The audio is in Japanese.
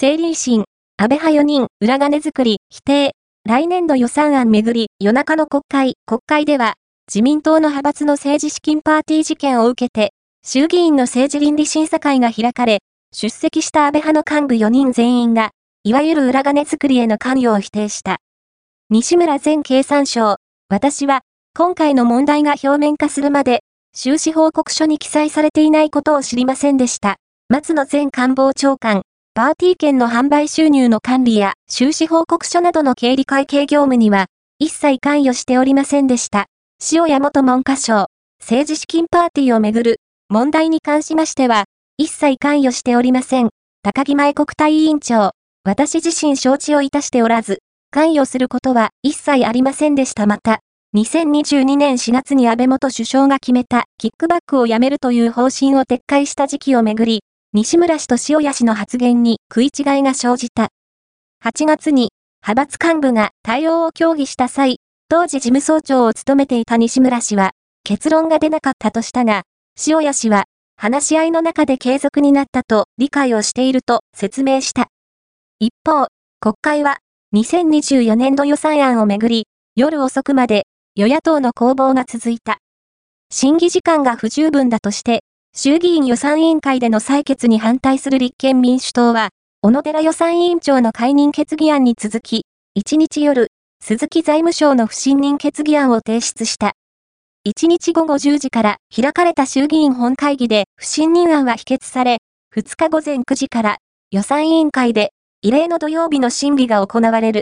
政倫審、安倍派4人、裏金作り、否定。来年度予算案めぐり、夜中の国会、国会では、自民党の派閥の政治資金パーティー事件を受けて、衆議院の政治倫理審査会が開かれ、出席した安倍派の幹部4人全員が、いわゆる裏金作りへの関与を否定した。西村前経産省、私は、今回の問題が表面化するまで、収支報告書に記載されていないことを知りませんでした。松野前官房長官、パーティー券の販売収入の管理や収支報告書などの経理会計業務には、一切関与しておりませんでした。塩谷元文科省、政治資金パーティーをめぐる問題に関しましては、一切関与しておりません。高木前国対委員長、私自身承知をいたしておらず、関与することは一切ありませんでした。また、2022年4月に安倍元首相が決めたキックバックをやめるという方針を撤回した時期をめぐり、西村氏と塩谷氏の発言に食い違いが生じた。8月に、派閥幹部が対応を協議した際、当時事務総長を務めていた西村氏は、結論が出なかったとしたが、塩谷氏は、話し合いの中で継続になったと理解をしていると説明した。一方、国会は、2024年度予算案をめぐり、夜遅くまで与野党の攻防が続いた。審議時間が不十分だとして、衆議院予算委員会での採決に反対する立憲民主党は、小野寺予算委員長の解任決議案に続き、1日夜、鈴木財務省の不信任決議案を提出した。1日午後10時から開かれた衆議院本会議で不信任案は否決され、2日午前9時から予算委員会で異例の土曜日の審議が行われる。